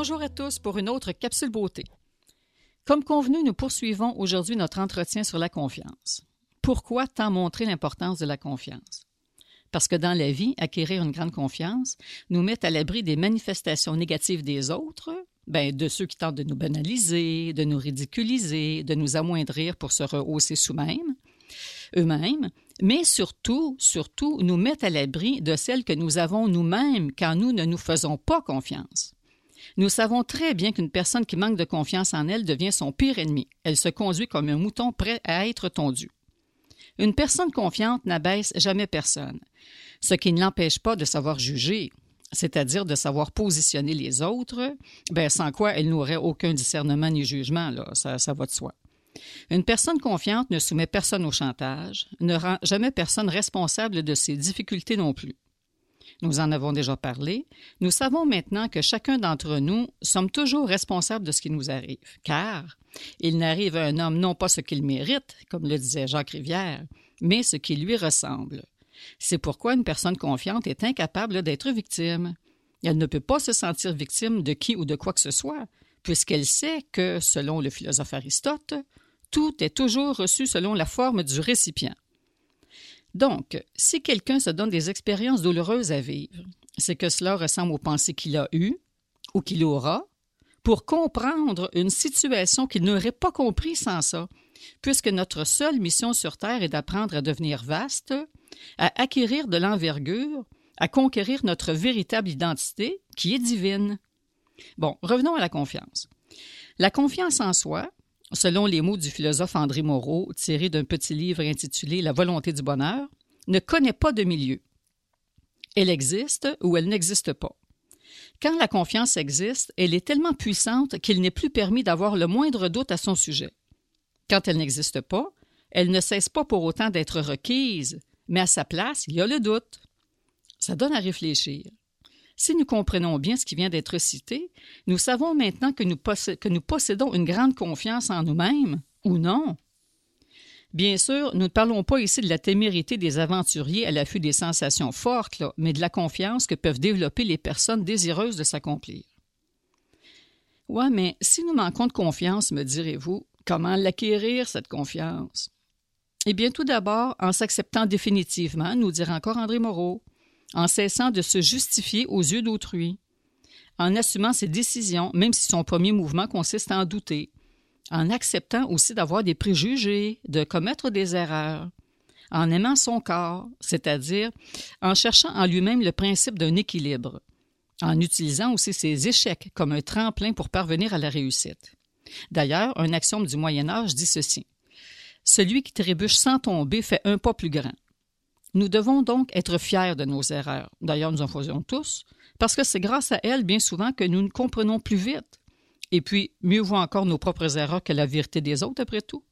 Bonjour à tous pour une autre capsule beauté. Comme convenu, nous poursuivons aujourd'hui notre entretien sur la confiance. Pourquoi tant montrer l'importance de la confiance? Parce que dans la vie, acquérir une grande confiance nous met à l'abri des manifestations négatives des autres, ben, de ceux qui tentent de nous banaliser, de nous ridiculiser, de nous amoindrir pour se rehausser sous-mêmes, eux-mêmes, mais surtout, surtout, nous mettent à l'abri de celles que nous avons nous-mêmes quand nous ne nous faisons pas confiance. Nous savons très bien qu'une personne qui manque de confiance en elle devient son pire ennemi. Elle se conduit comme un mouton prêt à être tondu. Une personne confiante n'abaisse jamais personne, ce qui ne l'empêche pas de savoir juger, c'est-à-dire de savoir positionner les autres, ben, sans quoi elle n'aurait aucun discernement ni jugement, là, ça, ça va de soi. Une personne confiante ne soumet personne au chantage, ne rend jamais personne responsable de ses difficultés non plus. Nous en avons déjà parlé. Nous savons maintenant que chacun d'entre nous sommes toujours responsables de ce qui nous arrive, car il n'arrive à un homme non pas ce qu'il mérite, comme le disait Jacques Rivière, mais ce qui lui ressemble. C'est pourquoi une personne confiante est incapable d'être victime. Elle ne peut pas se sentir victime de qui ou de quoi que ce soit, puisqu'elle sait que, selon le philosophe Aristote, tout est toujours reçu selon la forme du récipient. Donc, si quelqu'un se donne des expériences douloureuses à vivre, c'est que cela ressemble aux pensées qu'il a eues ou qu'il aura pour comprendre une situation qu'il n'aurait pas compris sans ça, puisque notre seule mission sur Terre est d'apprendre à devenir vaste, à acquérir de l'envergure, à conquérir notre véritable identité, qui est divine. Bon, revenons à la confiance. La confiance en soi, selon les mots du philosophe André Moreau, tiré d'un petit livre intitulé La volonté du bonheur, ne connaît pas de milieu. Elle existe ou elle n'existe pas. Quand la confiance existe, elle est tellement puissante qu'il n'est plus permis d'avoir le moindre doute à son sujet. Quand elle n'existe pas, elle ne cesse pas pour autant d'être requise, mais à sa place, il y a le doute. Ça donne à réfléchir. Si nous comprenons bien ce qui vient d'être cité, nous savons maintenant que nous, possédons une grande confiance en nous-mêmes, ou non? Bien sûr, nous ne parlons pas ici de la témérité des aventuriers à l'affût des sensations fortes, mais de la confiance que peuvent développer les personnes désireuses de s'accomplir. Ouais, mais si nous manquons de confiance, me direz-vous, comment l'acquérir, cette confiance? Eh bien, tout d'abord, en s'acceptant définitivement, nous dira encore André Moreau, en cessant de se justifier aux yeux d'autrui, en assumant ses décisions, même si son premier mouvement consiste à en douter, en acceptant aussi d'avoir des préjugés, de commettre des erreurs, en aimant son corps, c'est-à-dire en cherchant en lui-même le principe d'un équilibre, en utilisant aussi ses échecs comme un tremplin pour parvenir à la réussite. D'ailleurs, un axiome du Moyen Âge dit ceci. Celui qui trébuche sans tomber fait un pas plus grand. Nous devons donc être fiers de nos erreurs. D'ailleurs, nous en faisons tous, parce que c'est grâce à elles, bien souvent, que nous nous comprenons plus vite. Et puis, mieux vaut encore nos propres erreurs que la vérité des autres, après tout.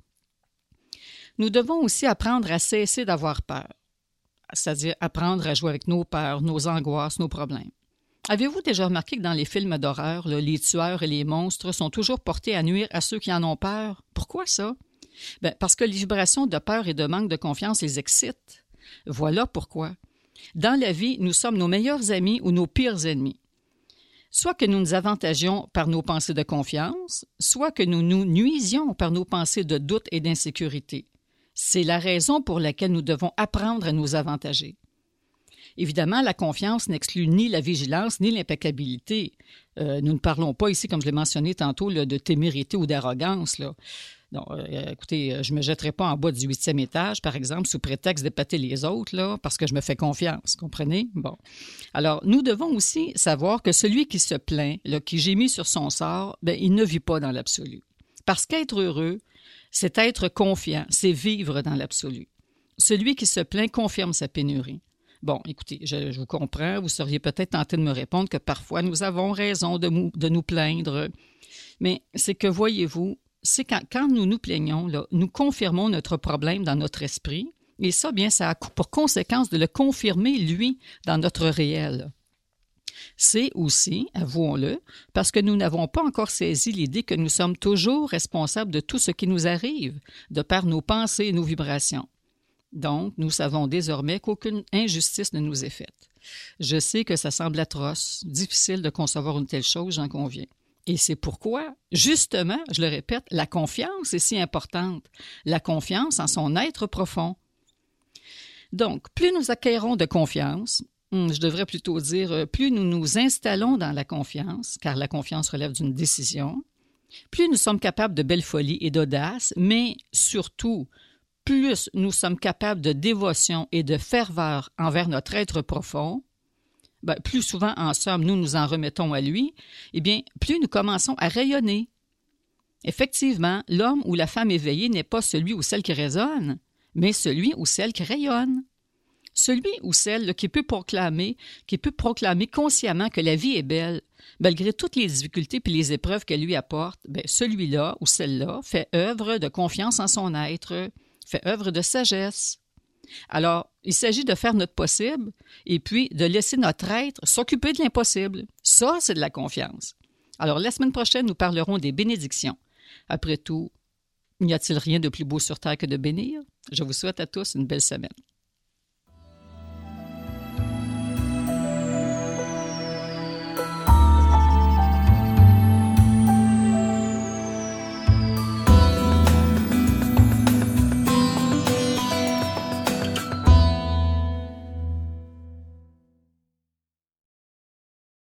Nous devons aussi apprendre à cesser d'avoir peur, c'est-à-dire apprendre à jouer avec nos peurs, nos angoisses, nos problèmes. Avez-vous déjà remarqué que dans les films d'horreur, les tueurs et les monstres sont toujours portés à nuire à ceux qui en ont peur? Pourquoi ça? Ben, parce que les vibrations de peur et de manque de confiance les excitent. Voilà pourquoi. Dans la vie, nous sommes nos meilleurs amis ou nos pires ennemis. Soit que nous nous avantagions par nos pensées de confiance, soit que nous nous nuisions par nos pensées de doute et d'insécurité. C'est la raison pour laquelle nous devons apprendre à nous avantager. Évidemment, la confiance n'exclut ni la vigilance ni l'impeccabilité. Euh, nous ne parlons pas ici, comme je l'ai mentionné tantôt, de témérité ou d'arrogance. Non, euh, écoutez, euh, je me jetterai pas en bas du huitième étage, par exemple, sous prétexte d'épater les autres, là, parce que je me fais confiance, comprenez? Bon. Alors, nous devons aussi savoir que celui qui se plaint, qui gémit sur son sort, ben, il ne vit pas dans l'absolu. Parce qu'être heureux, c'est être confiant, c'est vivre dans l'absolu. Celui qui se plaint confirme sa pénurie. Bon, écoutez, je, vous comprends, vous seriez peut-être tenté de me répondre que parfois nous avons raison de, nous plaindre, mais c'est que, voyez-vous, c'est quand, quand, nous nous plaignons, nous confirmons notre problème dans notre esprit, et ça, bien, ça a pour conséquence de le confirmer, lui, dans notre réel. C'est aussi, avouons-le, parce que nous n'avons pas encore saisi l'idée que nous sommes toujours responsables de tout ce qui nous arrive, de par nos pensées et nos vibrations. Donc, nous savons désormais qu'aucune injustice ne nous est faite. Je sais que ça semble atroce, difficile de concevoir une telle chose, j'en conviens. Et c'est pourquoi, justement, je le répète, la confiance est si importante. La confiance en son être profond. Donc, plus nous acquérons de confiance, hmm, je devrais plutôt dire, euh, plus nous nous installons dans la confiance, car la confiance relève d'une décision, plus nous sommes capables de belle folie et d'audace, mais surtout, plus nous sommes capables de dévotion et de ferveur envers notre être profond, ben, plus souvent en somme nous nous en remettons à lui, eh bien, plus nous commençons à rayonner. Effectivement, l'homme ou la femme éveillée n'est pas celui ou celle qui résonne, mais celui ou celle qui rayonne. Celui ou celle qui peut proclamer, qui peut proclamer consciemment que la vie est belle, malgré toutes les difficultés et les épreuves qu'elle lui apporte, ben, celui-là ou celle-là fait œuvre de confiance en son être, fait œuvre de sagesse. Alors, il s'agit de faire notre possible et puis de laisser notre être s'occuper de l'impossible. Ça, c'est de la confiance. Alors, la semaine prochaine, nous parlerons des bénédictions. Après tout, n'y a-t-il rien de plus beau sur terre que de bénir? Je vous souhaite à tous une belle semaine.